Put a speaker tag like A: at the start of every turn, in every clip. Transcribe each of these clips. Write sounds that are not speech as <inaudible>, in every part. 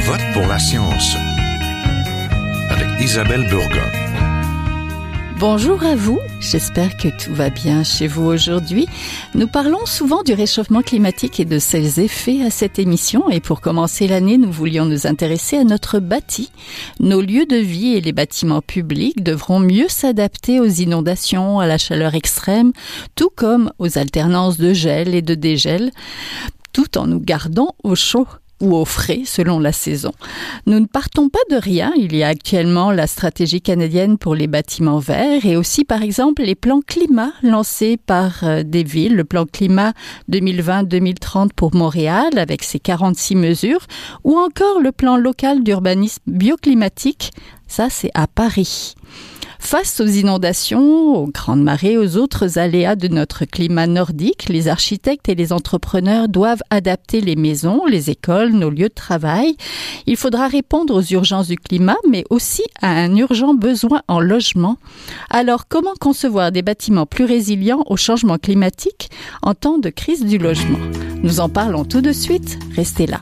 A: vote pour la science avec Isabelle Burgon.
B: Bonjour à vous, j'espère que tout va bien chez vous aujourd'hui. Nous parlons souvent du réchauffement climatique et de ses effets à cette émission et pour commencer l'année, nous voulions nous intéresser à notre bâti. Nos lieux de vie et les bâtiments publics devront mieux s'adapter aux inondations, à la chaleur extrême, tout comme aux alternances de gel et de dégel, tout en nous gardant au chaud ou au frais selon la saison. Nous ne partons pas de rien. Il y a actuellement la stratégie canadienne pour les bâtiments verts et aussi par exemple les plans climat lancés par euh, des villes, le plan climat 2020-2030 pour Montréal avec ses 46 mesures ou encore le plan local d'urbanisme bioclimatique. Ça, c'est à Paris. Face aux inondations, aux grandes marées, aux autres aléas de notre climat nordique, les architectes et les entrepreneurs doivent adapter les maisons, les écoles, nos lieux de travail. Il faudra répondre aux urgences du climat, mais aussi à un urgent besoin en logement. Alors, comment concevoir des bâtiments plus résilients au changement climatique en temps de crise du logement? Nous en parlons tout de suite. Restez là.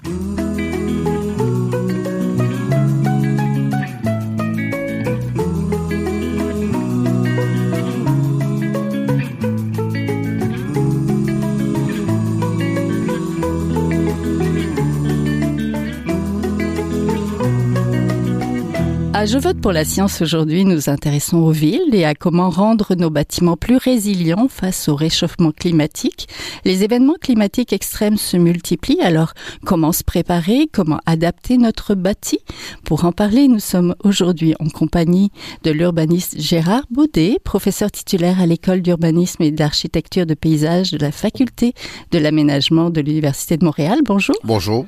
B: À Je vote pour la science aujourd'hui, nous intéressons aux villes et à comment rendre nos bâtiments plus résilients face au réchauffement climatique. Les événements climatiques extrêmes se multiplient, alors comment se préparer, comment adapter notre bâti? Pour en parler, nous sommes aujourd'hui en compagnie de l'urbaniste Gérard Baudet, professeur titulaire à l'école d'urbanisme et d'architecture de paysage de la faculté de l'aménagement de l'Université de Montréal. Bonjour.
C: Bonjour.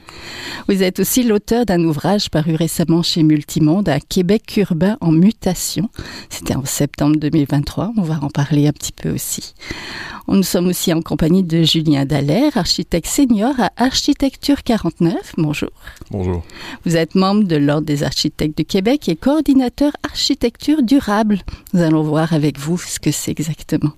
B: Vous êtes aussi l'auteur d'un ouvrage paru récemment chez Multimonde à Québec urbain en mutation. C'était en septembre 2023. On va en parler un petit peu aussi. Nous sommes aussi en compagnie de Julien Dallaire, architecte senior à Architecture 49. Bonjour.
C: Bonjour.
B: Vous êtes membre de l'Ordre des architectes du Québec et coordinateur architecture durable. Nous allons voir avec vous ce que c'est exactement.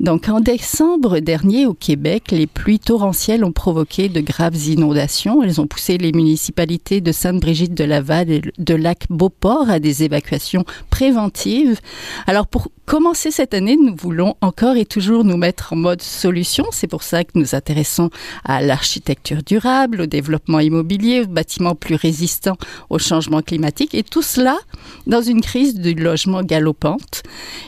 B: Donc en décembre dernier au Québec, les pluies torrentielles ont provoqué de graves inondations. Elles ont poussé les municipalités de Sainte-Brigitte de Laval et de Lac-Beauport à des évacuations préventives. Alors pour commencer cette année, nous voulons encore et toujours nous mettre en mode solution. C'est pour ça que nous intéressons à l'architecture durable, au développement immobilier, aux bâtiments plus résistants au changement climatique et tout cela dans une crise du logement galopante.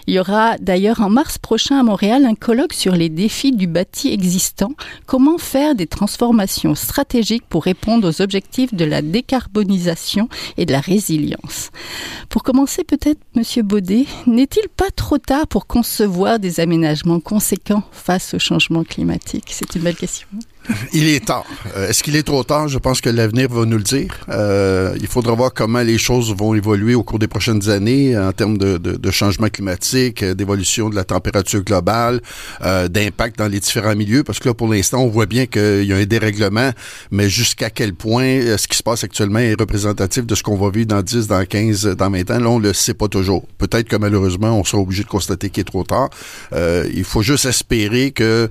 B: Il y aura d'ailleurs en mars prochain Montréal un colloque sur les défis du bâti existant, comment faire des transformations stratégiques pour répondre aux objectifs de la décarbonisation et de la résilience? Pour commencer peut-être, Monsieur Baudet, n'est-il pas trop tard pour concevoir des aménagements conséquents face au changement climatique? C'est une belle question.
C: Il est tard. Euh, est-ce qu'il est trop tard? Je pense que l'avenir va nous le dire. Euh, il faudra voir comment les choses vont évoluer au cours des prochaines années en termes de, de, de changement climatique, euh, d'évolution de la température globale, euh, d'impact dans les différents milieux, parce que là, pour l'instant, on voit bien qu'il y a un dérèglement, mais jusqu'à quel point euh, ce qui se passe actuellement est représentatif de ce qu'on va vivre dans 10, dans 15, dans 20 ans, là, on le sait pas toujours. Peut-être que malheureusement, on sera obligé de constater qu'il est trop tard. il faut juste espérer que,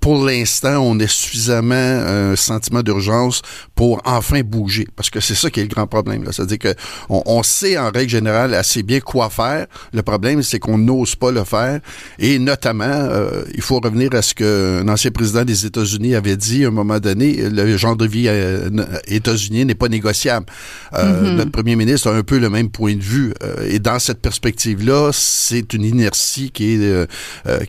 C: pour l'instant, on est suffisamment un sentiment d'urgence pour enfin bouger. Parce que c'est ça qui est le grand problème. C'est-à-dire que on, sait en règle générale assez bien quoi faire. Le problème, c'est qu'on n'ose pas le faire. Et notamment, euh, il faut revenir à ce qu'un ancien président des États-Unis avait dit à un moment donné, le genre de vie euh, états-unien n'est pas négociable. Euh, mm-hmm. Notre premier ministre a un peu le même point de vue. Euh, et dans cette perspective-là, c'est une inertie qui est, euh,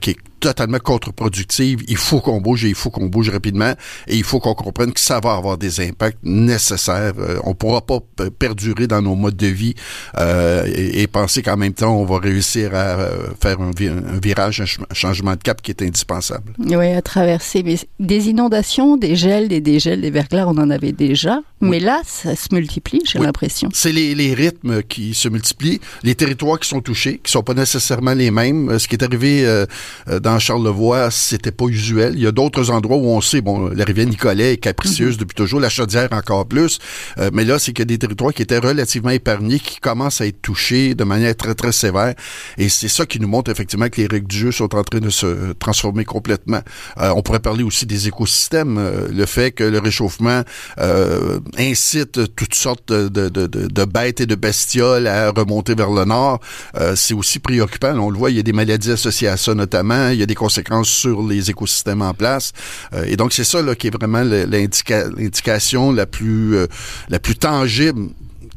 C: qui est totalement contre-productive. Il faut qu'on bouge et il faut qu'on bouge rapidement et il faut qu'on comprenne que ça va avoir des impacts nécessaires. Euh, on pourra pas perdurer dans nos modes de vie euh, et, penser qu'en même temps, on va réussir à euh, faire un, un, virage, un changement de cap qui est indispensable.
B: Oui, à traverser mais des inondations, des gels, des dégels, des verglas, on en avait déjà. Oui. Mais là, ça se multiplie, j'ai oui. l'impression.
C: C'est les, les, rythmes qui se multiplient, les territoires qui sont touchés, qui sont pas nécessairement les mêmes. Ce qui est arrivé euh, dans Charlevoix, c'était pas usuel. Il y a d'autres endroits où on sait, bon, la rivière Nicolet est capricieuse mm -hmm. depuis toujours, la Chaudière encore plus. Euh, mais là, c'est qu'il y a des territoires qui étaient relativement épargnés, qui commencent à être touchés de manière très, très sévère. Et c'est ça qui nous montre effectivement que les règles du jeu sont en train de se transformer complètement. Euh, on pourrait parler aussi des écosystèmes. Euh, le fait que le réchauffement incite toutes sortes de, de, de, bêtes et de bestioles à remonter vers le nord, c'est aussi préoccupant. On le voit, il y a des maladies associées à ça notamment, il y a des conséquences sur les écosystèmes en place. et donc, c'est ça là, qui est vraiment l'indication la plus la plus tangible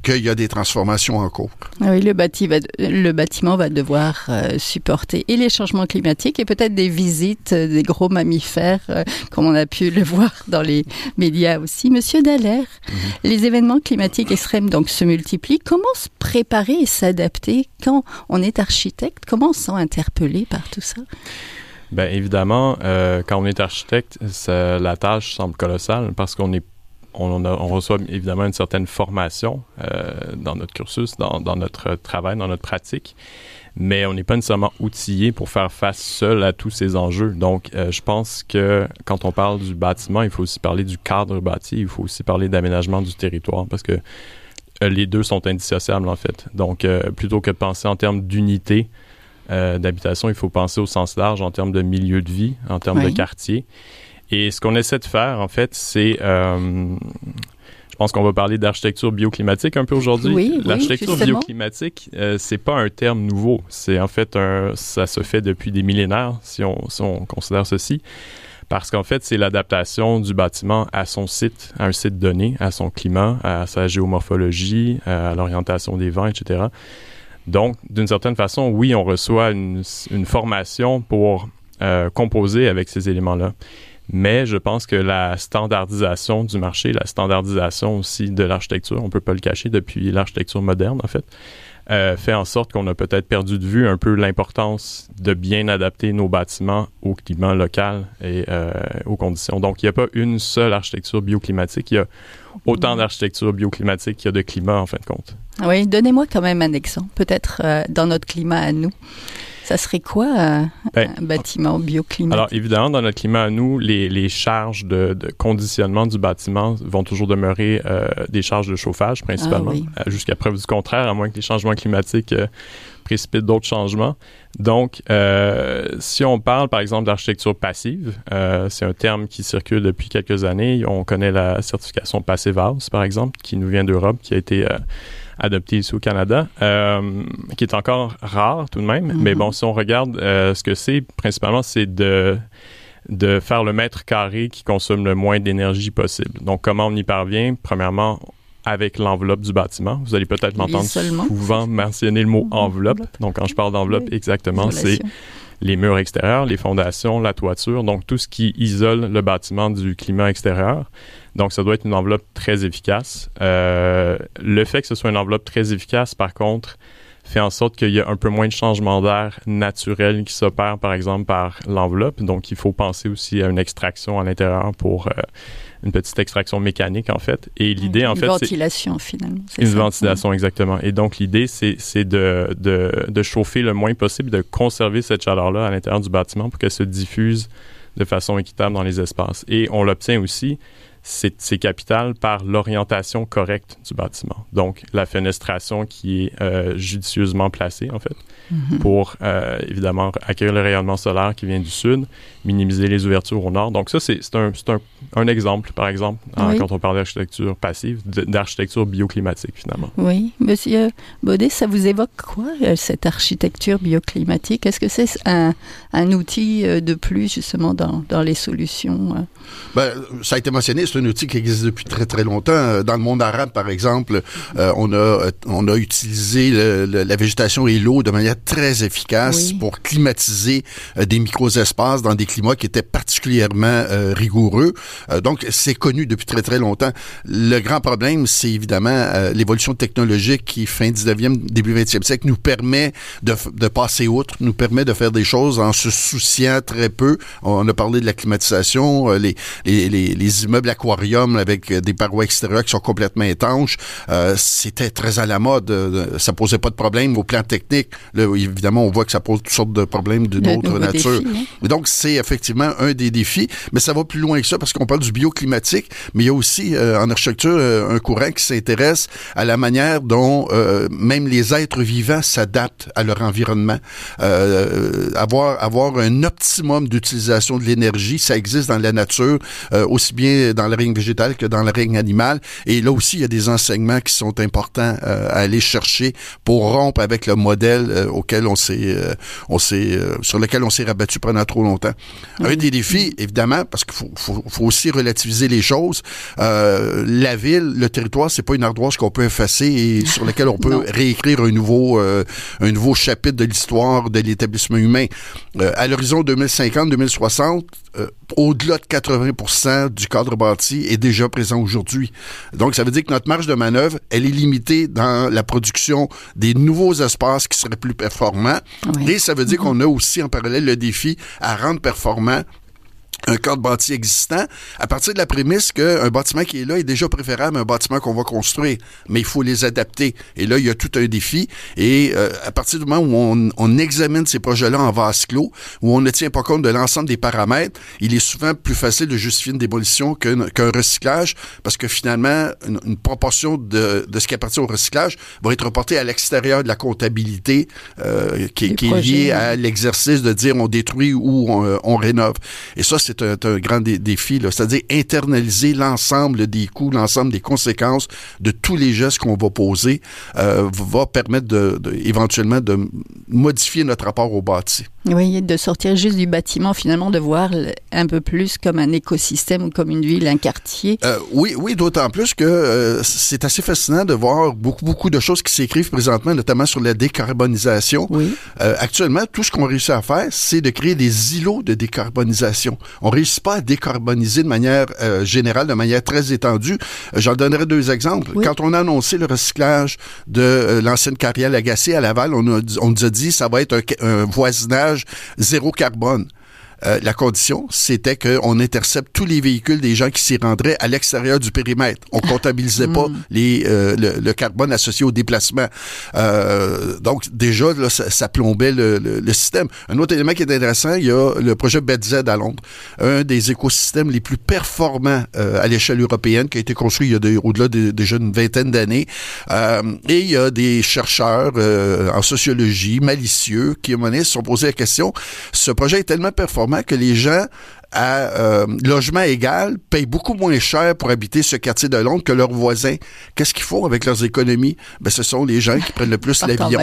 C: qu'il y a des transformations en cours.
B: Ah oui, le, le bâtiment va devoir euh, supporter et les changements climatiques et peut-être des visites euh, des gros mammifères, euh, comme on a pu le <laughs> voir dans les médias aussi. Monsieur Dallaire, mhm. les événements climatiques extrêmes donc se multiplient. Comment se préparer et s'adapter quand on est architecte? Comment on se sent interpellé par tout ça?
D: Bien, évidemment, quand on est architecte, la tâche semble colossale parce qu'on est on, reçoit évidemment une certaine formation euh, dans notre cursus, dans, notre travail, dans notre pratique, mais on n'est pas nécessairement outillé pour faire face seul à tous ces enjeux. Donc, euh, je pense que quand on parle du bâtiment, il faut aussi parler du cadre bâti, il faut aussi parler d'aménagement du territoire, parce que euh, les deux sont indissociables en fait. Donc, plutôt que de penser en termes d'unité, d'habitation, il faut penser au sens large en termes de milieu de vie, en termes de quartier. Et ce qu'on essaie de faire, en fait, c'est... Euh, je pense qu'on va parler d'architecture bioclimatique un peu aujourd'hui.
B: Oui,
D: L'architecture bioclimatique, euh, c'est pas un terme nouveau. C'est en fait un, ça se fait depuis des millénaires, si on, si on considère ceci, parce qu'en fait, c'est l'adaptation du bâtiment à son site, à un site donné, à son climat, à sa géomorphologie, à l'orientation des vents, etc. Donc, d'une certaine façon, oui, on reçoit une, une formation pour euh, composer avec ces éléments-là. Mais je pense que la standardisation du marché, la standardisation aussi de l'architecture, on peut pas le cacher depuis l'architecture moderne en fait, euh, fait en sorte qu'on a peut-être perdu de vue un peu l'importance de bien adapter nos bâtiments au climat local et euh, aux conditions. Donc, il n'y a pas une seule architecture bioclimatique. Il y a autant d'architecture bioclimatique qu'il y a de climat, en fin de compte.
B: Oui, donnez-moi quand même un exemple, peut-être euh, dans notre climat à nous. Ça serait quoi euh, ben, un bâtiment bioclimatique?
D: Alors, évidemment, dans notre climat à nous, les, les charges de, de, conditionnement du bâtiment vont toujours demeurer euh, des charges de chauffage, principalement, ah, euh, jusqu'à preuve du contraire, à moins que les changements climatiques précipitent d'autres changements. Donc, si on parle, par exemple, d'architecture passive, c'est un terme qui circule depuis quelques années. On connaît la certification Passive House, par exemple, qui nous vient d'Europe, qui a été adopté ici au Canada, euh, qui est encore rare tout de même. Mais mhm. bon, si on regarde euh, ce que c'est, principalement, c'est de de faire le mètre carré qui consomme le moins d'énergie possible. Donc, comment on y parvient? Premièrement, avec l'enveloppe du bâtiment. Vous allez peut-être m'entendre souvent mentionner le mot enveloppe. Donc, quand je parle d'enveloppe, exactement, c'est les murs extérieurs, les fondations, la toiture, donc tout ce qui isole le bâtiment du climat extérieur. Donc, ça doit être une enveloppe très efficace. Euh, le fait que ce soit une enveloppe très efficace, par contre, fait en sorte qu'il y a un peu moins de changement d'air naturel qui s'opère, par exemple, par l'enveloppe. Donc, il faut penser aussi à une extraction à l'intérieur pour euh, une petite extraction mécanique, en fait. Et l'idée, en fait,
B: c'est... Une ventilation, finalement.
D: Une ventilation, exactement. Et donc, l'idée, c'est, de, de, de chauffer le moins possible, de conserver cette chaleur-là à l'intérieur du bâtiment pour qu'elle se diffuse de façon équitable dans les espaces. Et on l'obtient aussi c'est capital par l'orientation correcte du bâtiment. Donc, la fenestration qui est euh, judicieusement placée, en fait, mhm. pour euh, évidemment accueillir le rayonnement solaire qui vient du sud, minimiser les ouvertures au nord. Donc, ça, c'est un, un, un, exemple, par exemple, quand on parle d'architecture passive, d'architecture bioclimatique, finalement.
B: Oui. Monsieur Baudet, ça vous évoque quoi, euh, cette architecture bioclimatique? Est-ce que c'est un, un, outil de plus, justement, dans, dans les solutions?
C: Ben, ça a été mentionné, c'est un outil qui existe depuis très très longtemps. Euh, dans le monde arabe, par exemple, euh, on a euh, on a utilisé la végétation et l'eau de manière très efficace pour climatiser des micro-espaces dans des climats qui étaient particulièrement rigoureux. donc, c'est connu depuis très très longtemps. Le grand problème, c'est évidemment l'évolution technologique qui, fin 19e, début 20e siècle, nous permet de, de passer outre, nous permet de faire des choses en se souciant très peu. On a parlé de la climatisation, les, les, les, les immeubles aquariums avec des parois extérieures qui sont complètement étanches. Euh, c'était très à la mode. Euh, ça posait pas de problème au plan technique. Là, évidemment, on voit que ça pose toutes sortes de problèmes d'une autre nature. Hein. Donc, c'est effectivement un des défis, mais ça va plus loin que ça parce qu'on parle du bioclimatique, mais il y a aussi euh, en architecture un courant qui s'intéresse à la manière dont même les êtres vivants s'adaptent à leur environnement. avoir avoir un optimum d'utilisation de l'énergie, ça existe dans la nature, aussi bien dans le règne végétal que dans le règne animal. Et là aussi, il y a des enseignements qui sont importants euh, à aller chercher pour rompre avec le modèle euh, auquel on s'est, on s'est, sur lequel on s'est rabattu pendant trop longtemps. Un des défis, évidemment, parce qu'il faut, faut, faut, aussi relativiser les choses. la ville, le territoire, c'est pas une ardoise qu'on peut effacer et sur laquelle on peut <laughs> réécrire un nouveau, un nouveau chapitre de l'histoire de l'établissement humain. à l'horizon 2050-2060, au-delà de 80% du cadre bâti est déjà présent aujourd'hui. Donc, ça veut dire que notre marge de manœuvre, elle est limitée dans la production des nouveaux espaces qui seraient plus performants. Et ça veut dire mm-hmm. qu'on a aussi en parallèle le défi à rendre performant performant un cadre bâti existant, à partir de la prémisse qu'un bâtiment qui est là est déjà préférable à un bâtiment qu'on va construire. Mais il faut les adapter. Et là, il y a tout un défi. Et euh, à partir du moment où on, on examine ces projets-là en vase clos, où on ne tient pas compte de l'ensemble des paramètres, il est souvent plus facile de justifier une démolition qu'un recyclage, parce que finalement, une, proportion de, de, ce qui appartient au recyclage va être reportée à l'extérieur de la comptabilité euh, qui, qui est liée à l'exercice de dire on détruit ou on, euh, on rénove. Et ça, c'est c'est un, grand défi, c'est-à-dire internaliser l'ensemble des coûts, l'ensemble des conséquences de tous les gestes qu'on va poser, euh, va permettre de, éventuellement de modifier notre rapport au bâti.
B: Oui, de sortir juste du bâtiment, finalement, de voir un peu plus comme un écosystème ou comme une ville, un quartier.
C: Euh, oui, oui, d'autant plus que euh, c'est assez fascinant de voir beaucoup, beaucoup de choses qui s'écrivent présentement, notamment sur la décarbonisation.
B: Oui.
C: actuellement, tout ce qu'on réussit à faire, c'est de créer des îlots de décarbonisation on réussit pas à décarboniser de manière euh, générale, de manière très étendue. Euh, j'en donnerai deux exemples. Quand on a annoncé le recyclage de euh, l'ancienne carrière Lagacé à Laval, on, on nous a dit ça va être un voisinage zéro carbone. Euh, la condition, c'était qu'on intercepte tous les véhicules des gens qui s'y rendraient à l'extérieur du périmètre. On comptabilisait <laughs> pas hmm. les, euh, le, carbone associé au déplacement. Euh, donc, déjà, là, ça, plombait le, le, système. Un autre élément qui est intéressant, il y a le projet BedZ à Londres, un des écosystèmes les plus performants à l'échelle européenne, qui a été construit il y a au-delà de, déjà une vingtaine d'années. et il y a des chercheurs en sociologie malicieux qui, à un moment donné, se sont posés la question, ce projet est tellement performant que les gens à euh, logement égal payent beaucoup moins cher pour habiter ce quartier de Londres que leurs voisins. Qu'est-ce qu'ils font avec leurs économies? Ben, ce sont les gens qui prennent le plus l'avion.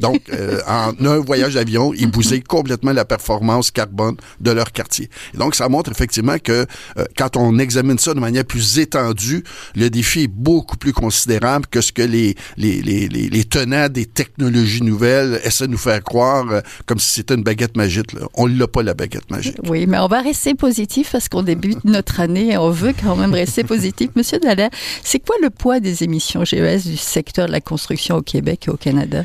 C: Donc, euh, en <laughs> un voyage d'avion, ils bousillent complètement la performance carbone de leur quartier. Et donc, ça montre effectivement que euh, quand on examine ça de manière plus étendue, le défi est beaucoup plus considérable que ce que les, les, les, les, tenants des technologies nouvelles essaient de nous faire croire comme si c'était une baguette magique. Là. On l'a pas, la baguette magique.
B: Oui, mais on va rester rester positif parce qu'on débute notre année et on veut quand même rester positif. Monsieur Dallaire, c'est quoi le poids des émissions GES du secteur de la construction au Québec et au Canada?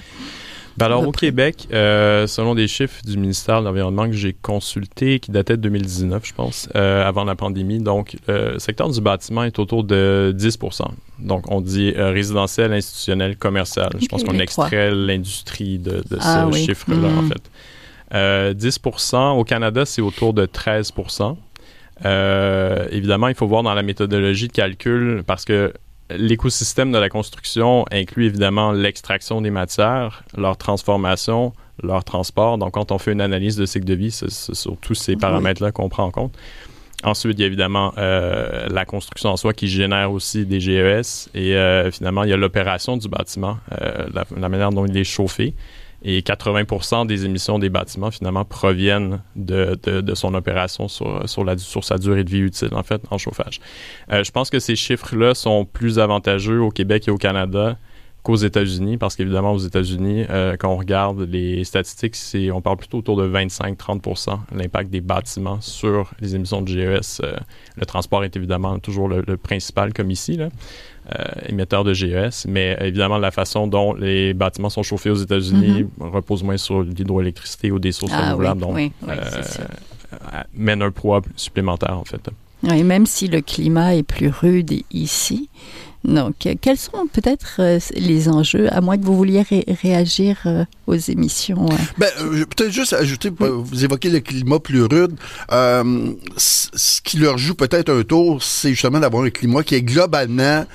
D: Ben alors, au Québec, euh, selon des chiffres du ministère de l'Environnement que j'ai consultés, qui dataient de 2019, je pense, euh, avant la pandémie, donc le secteur du bâtiment est autour de 10% Donc, on dit euh, résidentiel, institutionnel, commercial. je pense qu'on extrait l'industrie de, ah ce chiffre-là, en hmm. Fait. 10% euh, Au Canada, c'est autour de 13% euh, Évidemment, il faut voir dans la méthodologie de calcul parce que l'écosystème de la construction inclut évidemment l'extraction des matières, leur transformation, leur transport. Donc, quand on fait une analyse de cycle de vie, c'est sur tous ces paramètres-là qu'on prend en compte. Ensuite, il y a évidemment euh, la construction en soi qui génère aussi des GES et finalement, il y a l'opération du bâtiment, la, manière dont il est chauffé et 80% des émissions des bâtiments finalement proviennent de, son opération sur, sur, la, sur sa durée de vie utile en fait en chauffage. Euh, je pense que ces chiffres-là sont plus avantageux au Québec et au Canada qu'aux États-Unis, parce qu'évidemment, aux États-Unis, euh, quand on regarde les statistiques, c'est, on parle plutôt autour de 25-30 l'impact des bâtiments sur les émissions de GES. Euh, le transport est évidemment toujours le, principal, comme ici, là, euh, émetteur de GES, mais évidemment, la façon dont les bâtiments sont chauffés aux États-Unis mm-hmm. repose moins sur l'hydroélectricité ou des sources ah renouvelables, donc mène un poids supplémentaire, en fait.
B: Et même si le climat est plus rude ici, Donc, quels sont peut-être les enjeux, à moins que vous vouliez réagir aux émissions?
C: Ben, peut-être juste ajouter, vous évoquez le climat plus rude. ce qui leur joue peut-être un tour, c'est justement d'avoir un climat qui est globalement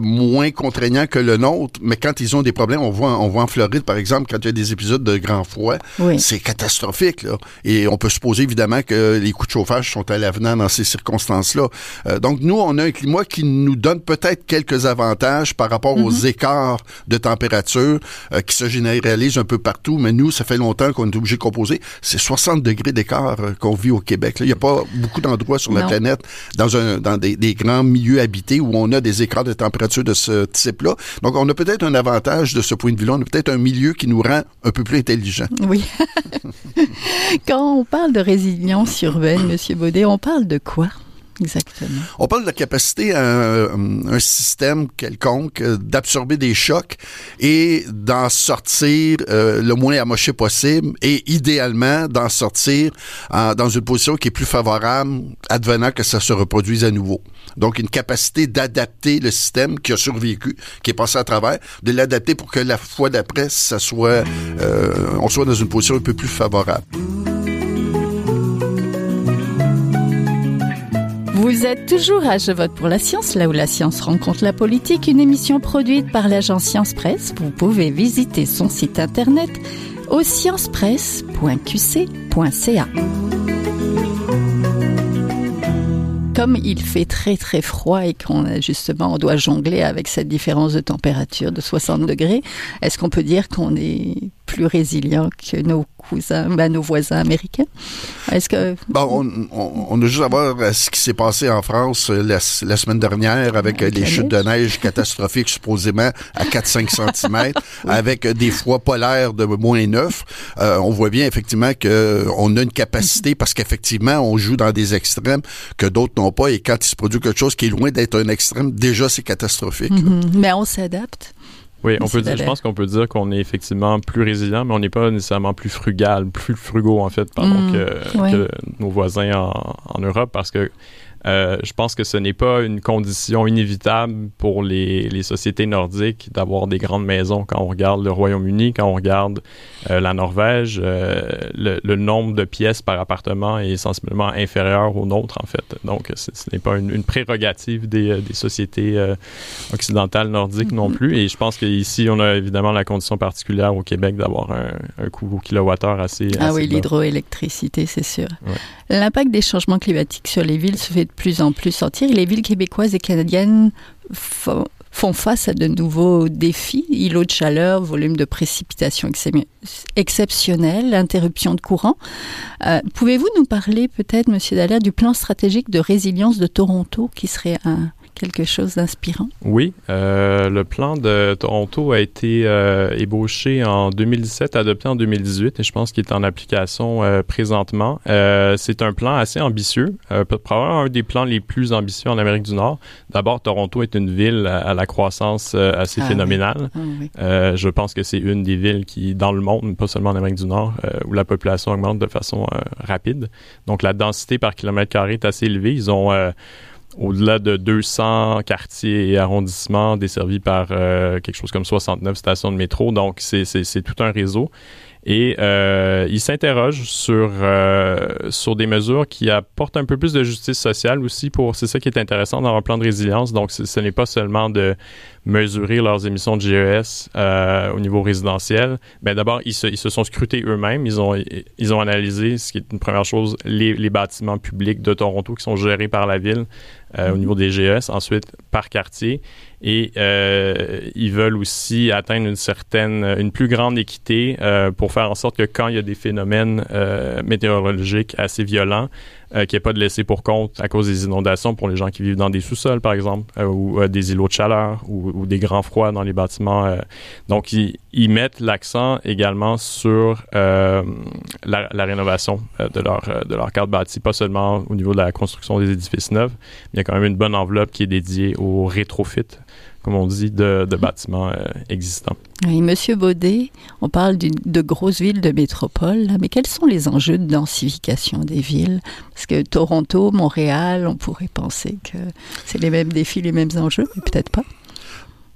C: moins contraignant que le nôtre, mais quand ils ont des problèmes, on voit, on voit en Floride, par exemple, quand il y a des épisodes de grand froid, c'est catastrophique. Là. Et on peut supposer évidemment que les coûts de chauffage sont à l'avenant dans ces circonstances-là. Euh, donc nous, on a un climat qui nous donne peut-être quelques avantages par rapport aux mhm. écarts de température euh, qui se généralisent un peu partout. Mais nous, ça fait longtemps qu'on est obligé de composer. C'est 60 degrés d'écart euh, qu'on vit au Québec. Il n'y a pas beaucoup d'endroits sur la planète dans, un, dans des, des, grands milieux habités où on a des écarts de température de ce type-là. Donc on a peut-être un avantage de ce point de vue-là. On a peut-être un milieu qui nous rend un peu plus intelligent.
B: Oui. <laughs> Quand on parle de résilience urbaine, <laughs> Monsieur Baudet, on parle de quoi?
C: On parle de la capacité à un, système quelconque euh, d'absorber des chocs et d'en sortir euh, le moins amoché possible et idéalement d'en sortir dans une position qui est plus favorable advenant que ça se reproduise à nouveau. Donc une capacité d'adapter le système qui a survécu, qui est passé à travers, de l'adapter pour que la fois d'après, ça soit, euh, on soit dans une position un peu plus favorable.
B: Vous êtes toujours à Je vote pour la science, là où la science rencontre la politique, une émission produite par l'agence Science Presse. Vous pouvez visiter son site internet au sciencepresse.qc.ca. Comme il fait très très froid et qu'on justement on doit jongler avec cette différence de température de 60 degrés, est-ce qu'on peut dire qu'on est plus résilient que nos cousins, ben, nos voisins américains. Est-ce que...
C: Bon, on, a juste à voir euh, ce qui s'est passé en France euh, la, semaine dernière avec, les euh, chutes de neige catastrophiques <laughs> supposément à 4-5 cm, avec des froids polaires de moins 9. on voit bien effectivement qu'on a une capacité parce qu'effectivement, on joue dans des extrêmes que d'autres n'ont pas et quand il se produit quelque chose qui est loin d'être un extrême, déjà c'est catastrophique.
B: Mm-hmm. Mais on s'adapte.
D: Oui, on peut dire, je pense qu'on peut dire qu'on est effectivement plus résilient, mais on n'est pas nécessairement plus frugal, plus frugaux en fait, pardon, mm. que, nos voisins en, en Europe, parce que euh, je pense que ce n'est pas une condition inévitable pour les, les sociétés nordiques d'avoir des grandes maisons. Quand on regarde le Royaume-Uni, quand on regarde euh, la Norvège, euh, le, le, nombre de pièces par appartement est sensiblement inférieur au nôtre, en fait. Donc, ce n'est pas une, une, prérogative des, des sociétés occidentales nordiques non mm-hmm. plus. Et je pense qu'ici, on a évidemment la condition particulière au Québec d'avoir un, un coût au kilowattheure assez.
B: Ah oui, l'hydroélectricité, c'est sûr. L'impact des changements climatiques sur les villes se fait de plus en plus sentir. Les villes québécoises et canadiennes font, face à de nouveaux défis, îlots de chaleur, volume de précipitations exceptionnel, interruption de courant. Euh, pouvez-vous nous parler peut-être, Monsieur Dallaire, du plan stratégique de résilience de Toronto qui serait un, quelque chose d'inspirant?
D: Oui, euh, le plan de Toronto a été euh, ébauché en 2017, adopté en 2018 et je pense qu'il est en application euh, présentement. C'est un plan assez ambitieux, probablement un des plans les plus ambitieux en Amérique du Nord. D'abord, Toronto est une ville à, la croissance assez ah phénoménale. Ah je pense que c'est une des villes qui, dans le monde, pas seulement en Amérique du Nord, où la population augmente de façon rapide. Donc la densité par kilomètre carré est assez élevée. Ils ont au-delà de 200 quartiers et arrondissements desservis par euh, quelque chose comme 69 stations de métro. Donc, c'est tout un réseau. Et euh, il s'interroge sur euh, sur des mesures qui apportent un peu plus de justice sociale aussi pour c'est ça qui est intéressant dans un plan de résilience. Donc ce n'est pas seulement de mesurer leurs émissions de GES euh, au niveau résidentiel. Mais d'abord ils se, ils se sont scrutés eux-mêmes. Ils ont ils ont analysé ce qui est une première chose les bâtiments publics de Toronto qui sont gérés par la ville euh, au niveau des GES. Ensuite par quartier et euh, ils veulent aussi atteindre une certaine, une plus grande équité euh, pour faire en sorte que quand il y a des phénomènes euh, météorologiques assez violents, euh, qu'il n'y ait pas de laisser pour compte à cause des inondations pour les gens qui vivent dans des sous-sols, par exemple, euh, ou euh, des îlots de chaleur, ou, des grands froids dans les bâtiments. donc, ils, mettent l'accent également sur la, rénovation de leur de leur carte bâtie, pas seulement au niveau de la construction des édifices neufs, mais il y a quand même une bonne enveloppe qui est dédiée au rétrofit comme on dit, de, bâtiments euh, existants.
B: Oui, Monsieur Baudet, on parle de grosses villes de métropole, mais quels sont les enjeux de densification des villes? Parce que Toronto, Montréal, on pourrait penser que c'est les mêmes défis, les mêmes enjeux, mais peut-être pas.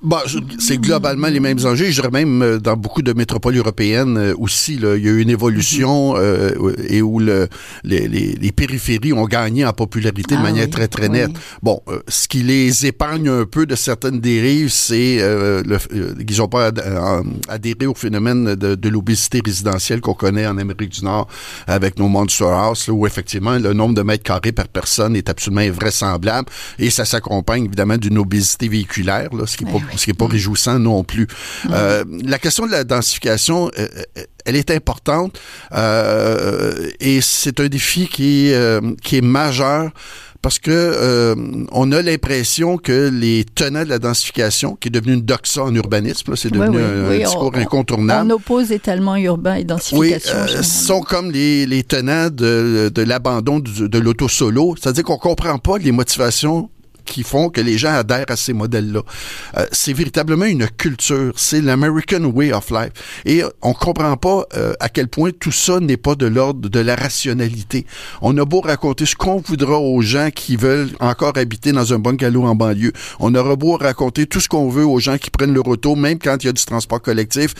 C: Bah, c'est globalement les mêmes enjeux. Je dirais même euh, dans beaucoup de métropoles européennes euh, aussi, là, il y a eu une évolution mm-hmm. euh, et où le, les, les, les, périphéries ont gagné en popularité de ah manière très, très nette. Bon, ce qui les épargne un peu de certaines dérives, c'est le, qu'ils n'ont pas adhéré au phénomène de, de l'obésité résidentielle qu'on connaît en Amérique du Nord avec nos Monster House, là, où effectivement le nombre de mètres carrés par personne est absolument invraisemblable et ça s'accompagne évidemment d'une obésité véhiculaire, là, ce qui est pas ce qui n'est pas réjouissant non plus. Euh, la question de la densification, euh, euh, elle est importante et c'est un défi qui est, qui est majeur parce que on a l'impression que les tenants de la densification, qui est devenu une doxa en urbanisme, c'est devenu un, discours incontournable.
B: On oppose étalement urbain et densification.
C: Oui, sont comme les, les tenants de, de l'abandon de, de l'auto solo, c'est-à-dire qu'on comprend pas les motivations qui font que les gens adhèrent à ces modèles-là. Euh, c'est véritablement une culture, c'est l'American way of life. Et on comprend pas euh, à quel point tout ça n'est pas de l'ordre de la rationalité. On a beau raconter ce qu'on voudra aux gens qui veulent encore habiter dans un bungalow en banlieue. On aura beau raconter tout ce qu'on veut aux gens qui prennent le auto, même quand il y a du transport collectif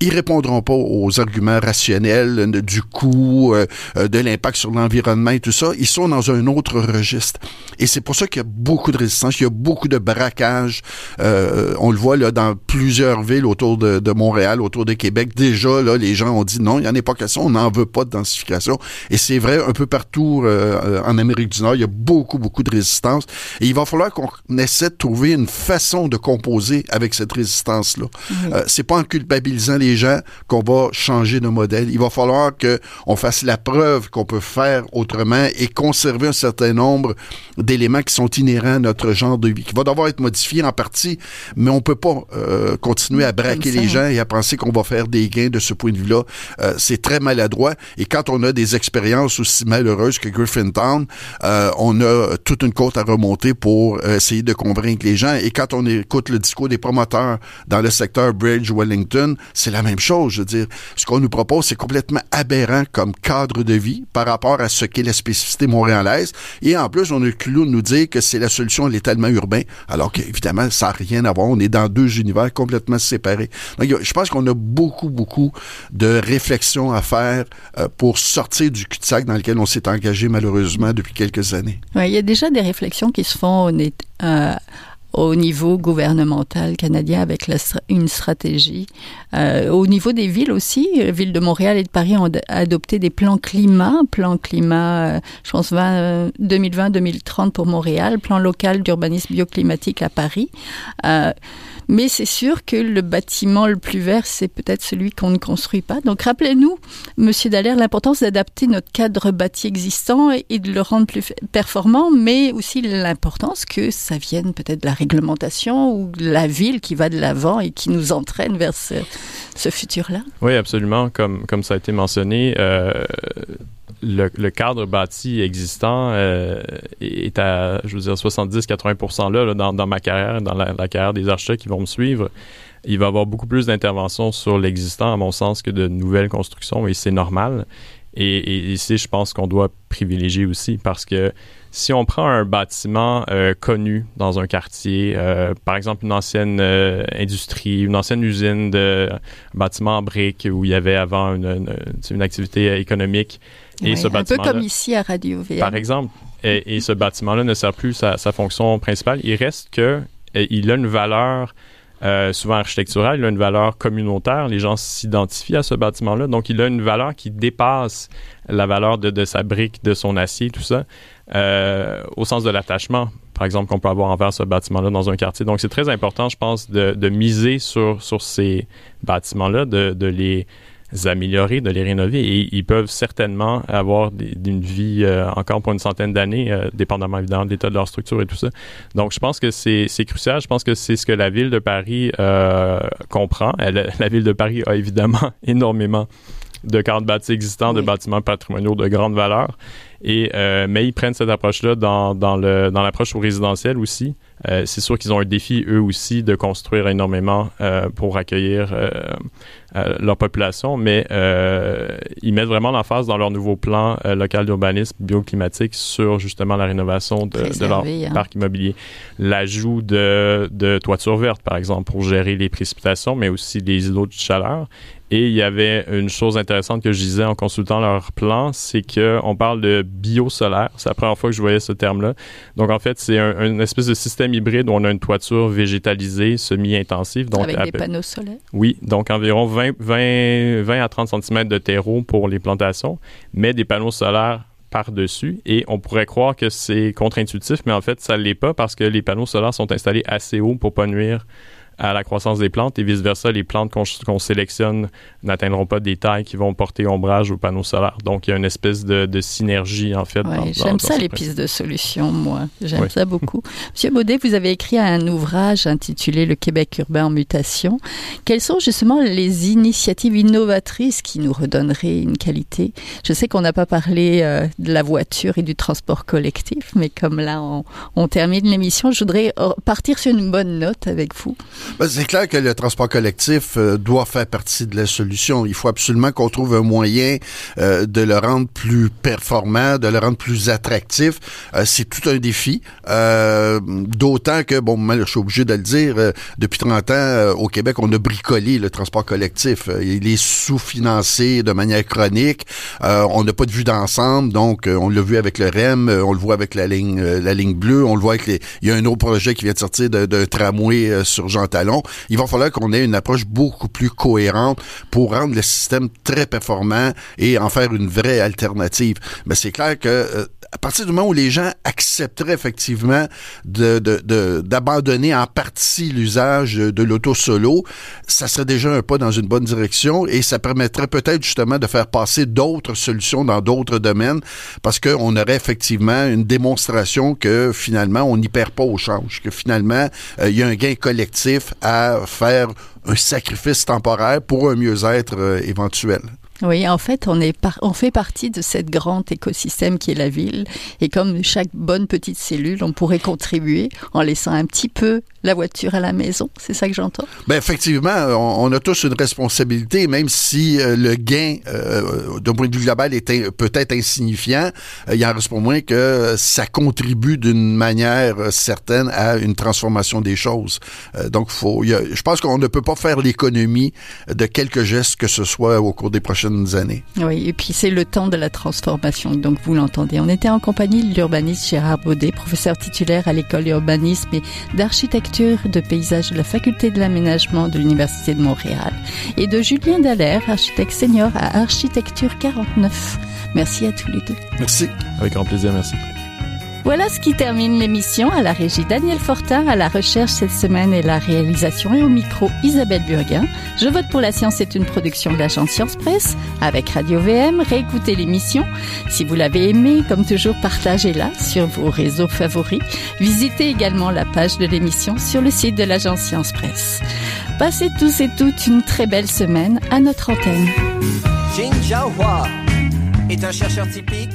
C: ils répondront pas aux arguments rationnels du coût, euh, euh, de l'impact sur l'environnement et tout ça. Ils sont dans un autre registre. Et c'est pour ça qu'il y a beaucoup de résistance, il y a beaucoup de braquage. Euh, on le voit là dans plusieurs villes autour de, de, Montréal, autour de Québec. Déjà, là, les gens ont dit non, il n'y en a pas question, on n'en veut pas de densification. Et c'est vrai un peu partout en Amérique du Nord, il y a beaucoup, beaucoup de résistance. Et il va falloir qu'on essaie de trouver une façon de composer avec cette résistance-là. c'est pas en culpabilisant les gens qu'on va changer de modèle. Il va falloir qu'on fasse la preuve qu'on peut faire autrement et conserver un certain nombre d'éléments qui sont inhérents à notre genre de vie, qui va devoir être modifié en partie, mais on peut pas euh, continuer à braquer les gens et à penser qu'on va faire des gains de ce point de vue-là. Euh, c'est très maladroit. Et quand on a des expériences aussi malheureuses que Griffintown, euh, on a toute une côte à remonter pour essayer de convaincre les gens. Et quand on écoute le discours des promoteurs dans le secteur Bridge Wellington, c'est la même chose. Je veux dire, ce qu'on nous propose, c'est complètement aberrant comme cadre de vie par rapport à ce qu'est la spécificité montréalaise. Et en plus, on a le culot de nous dire que c'est la solution à l'étalement urbain, alors qu'évidemment, ça n'a rien à voir. On est dans deux univers complètement séparés. Donc, je pense qu'on a beaucoup, beaucoup de réflexions à faire euh, pour sortir du cul-de-sac dans lequel on s'est engagé malheureusement depuis quelques années.
B: Ouais, il y a déjà des réflexions qui se font euh, au niveau gouvernemental canadien avec une stratégie. Euh, au niveau des villes aussi, la ville de Montréal et de Paris ont adopté des plans climat, plan climat, euh, je pense 2020-2030 pour Montréal, plan local d'urbanisme bioclimatique à Paris. Euh, mais c'est sûr que le bâtiment le plus vert, c'est peut-être celui qu'on ne construit pas. Donc rappelez-nous, Monsieur Dallaire, l'importance d'adapter notre cadre bâti existant et de le rendre plus performant, mais aussi l'importance que ça vienne peut-être de la réglementation ou de la ville qui va de l'avant et qui nous entraîne vers ce, futur-là.
D: Oui, absolument. Comme, comme ça a été mentionné, euh, le, cadre bâti existant euh, est à, je veux dire, 70-80 là, là dans, ma carrière, dans la, carrière des architectes qui vont me suivre. Il va y avoir beaucoup plus d'interventions sur l'existant, à mon sens, que de nouvelles constructions, et c'est normal. Et, ici, je pense qu'on doit privilégier aussi, parce que si on prend un bâtiment euh, connu dans un quartier, euh, par exemple une ancienne industrie, une ancienne usine de un bâtiment en briques où il y avait avant une activité économique,
B: un peu comme ici à Radio VM.
D: Par exemple. Et, ce bâtiment-là ne sert plus sa, sa, fonction principale. Il reste que il a une valeur euh, souvent architecturale, il a une valeur communautaire. Les gens s'identifient à ce bâtiment-là. Donc, il a une valeur qui dépasse la valeur de, de sa brique, de son acier, tout ça, euh, au sens de l'attachement, par exemple, qu'on peut avoir envers ce bâtiment-là dans un quartier. Donc, c'est très important, je pense, de, de miser sur, sur ces bâtiments-là, de, de les améliorer, de les rénover et ils peuvent certainement avoir une vie euh, encore pour une centaine d'années, euh, dépendamment évidemment de l'état de leur structure et tout ça. Donc je pense que c'est crucial. Je pense que c'est ce que la ville de Paris euh, comprend. la ville de Paris a évidemment <laughs> énormément de cadres bâtis existants, de bâtiments patrimoniaux de grande valeur. Et mais ils prennent cette approche-là dans dans le dans l'approche au résidentiel aussi. Euh, c'est sûr qu'ils ont un défi, eux aussi, de construire énormément euh, pour accueillir euh, leur population, mais ils mettent vraiment l'emphase dans leur nouveau plan local d'urbanisme bioclimatique sur justement la rénovation de, leur hein. parc immobilier. L'ajout de, de toitures vertes, par exemple, pour gérer les précipitations, mais aussi les îlots de chaleur. Et il y avait une chose intéressante que je disais en consultant leur plan, c'est qu'on parle de biosolaire. C'est la première fois que je voyais ce terme-là. Donc, en fait, c'est un, une espèce de système hybride où on a une toiture végétalisée, semi-intensive. Donc,
B: Avec des panneaux solaires?
D: Oui, donc environ 20, 20, 20 à 30 cm de terreau pour les plantations, mais des panneaux solaires par-dessus. Et on pourrait croire que c'est contre-intuitif, mais en fait, ça ne l'est pas parce que les panneaux solaires sont installés assez haut pour pas nuire à la croissance des plantes et vice-versa, les plantes qu'on sélectionne n'atteindront pas des tailles qui vont porter ombrage aux panneaux solaires. Donc, il y a une espèce de, de synergie, en fait.
B: J'aime ça, les pistes de solutions, moi. J'aime ça beaucoup. <laughs> Monsieur Baudet, vous avez écrit un ouvrage intitulé Le Québec urbain en mutation. Quelles sont justement les initiatives innovatrices qui nous redonneraient une qualité? Je sais qu'on n'a pas parlé euh, de la voiture et du transport collectif, mais comme là, on, on termine l'émission, je voudrais euh, partir sur une bonne note avec vous.
C: Ben, c'est clair que le transport collectif euh, doit faire partie de la solution. Il faut absolument qu'on trouve un moyen euh, de le rendre plus performant, de le rendre plus attractif. Euh, c'est tout un défi. D'autant que, bon, moi, je suis obligé de le dire, depuis 30 ans, au Québec, on a bricolé le transport collectif. Il est sous-financé de manière chronique. on n'a pas de vue d'ensemble, donc on l'a vu avec le REM, on le voit avec la ligne, la ligne bleue, on le voit avec les... Il y a un autre projet qui vient de sortir d'un tramway sur Jean il va falloir qu'on ait une approche beaucoup plus cohérente pour rendre le système très performant et en faire une vraie alternative. Mais c'est clair que euh, à partir du moment où les gens accepteraient effectivement d'abandonner en partie l'usage de l'auto solo, ça serait déjà un pas dans une bonne direction et ça permettrait peut-être justement de faire passer d'autres solutions dans d'autres domaines parce qu'on aurait effectivement une démonstration que finalement on n'y perd pas au change, que finalement euh, il y a un gain collectif à faire un sacrifice temporaire pour un mieux-être euh, éventuel.
B: Oui, en fait, on, est on fait partie de cet grand écosystème qui est la ville. Et comme chaque bonne petite cellule, on pourrait contribuer en laissant un petit peu la voiture à la maison. C'est ça que j'entends?
C: Ben effectivement, on, a tous une responsabilité, même si euh, le gain euh, d'un point de vue global est peut-être insignifiant, euh, il en reste pour moins que ça contribue d'une manière certaine à une transformation des choses. donc, faut, je pense qu'on ne peut pas faire l'économie de quelques gestes que ce soit au cours des prochaines années.
B: Oui, et puis c'est le temps de la transformation, donc vous l'entendez. On était en compagnie de l'urbaniste Gérard Baudet, professeur titulaire à l'école d'urbanisme et d'architecture de paysage de la Faculté de l'aménagement de l'Université de Montréal et de Julien Dallaire, architecte senior à Architecture 49. Merci à tous les deux.
C: Merci.
D: Avec grand plaisir, merci.
B: Voilà ce qui termine l'émission. À la régie Daniel Fortin, à la recherche cette semaine et la réalisation et au micro Isabelle Burguin. Je vote pour la science est une production de l'agence Science Presse avec Radio VM. Réécoutez l'émission. Si vous l'avez aimée, comme toujours, partagez-la sur vos réseaux favoris. Visitez également la page de l'émission sur le site de l'agence Science Presse. Passez tous et toutes une très belle semaine à notre antenne. Jin Jiahua est un chercheur typique